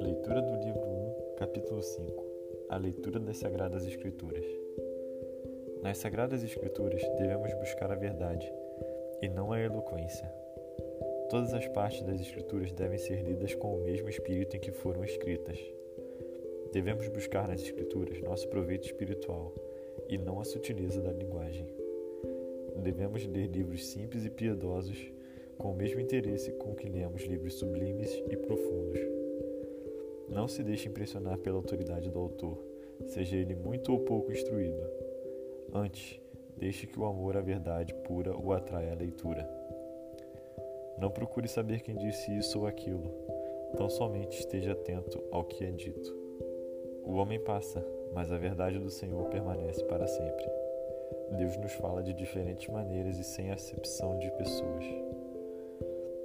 Leitura do livro 1, capítulo 5 A leitura das Sagradas Escrituras. Nas Sagradas Escrituras devemos buscar a verdade e não a eloquência. Todas as partes das Escrituras devem ser lidas com o mesmo espírito em que foram escritas. Devemos buscar nas Escrituras nosso proveito espiritual e não a sutileza da linguagem. Devemos ler livros simples e piedosos com o mesmo interesse com que lemos livros sublimes e profundos. Não se deixe impressionar pela autoridade do autor, seja ele muito ou pouco instruído. Antes, deixe que o amor à verdade pura o atraia à leitura. Não procure saber quem disse isso ou aquilo, tão somente esteja atento ao que é dito. O homem passa, mas a verdade do Senhor permanece para sempre. Deus nos fala de diferentes maneiras e sem acepção de pessoas.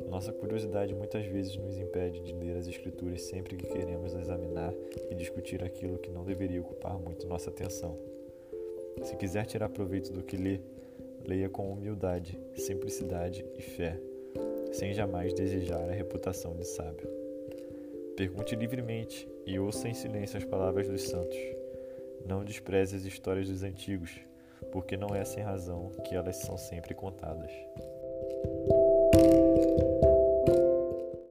Nossa curiosidade muitas vezes nos impede de ler as Escrituras sempre que queremos examinar e discutir aquilo que não deveria ocupar muito nossa atenção. Se quiser tirar proveito do que lê, leia com humildade, simplicidade e fé, sem jamais desejar a reputação de sábio. Pergunte livremente e ouça em silêncio as palavras dos santos. Não despreze as histórias dos antigos, porque não é sem razão que elas são sempre contadas.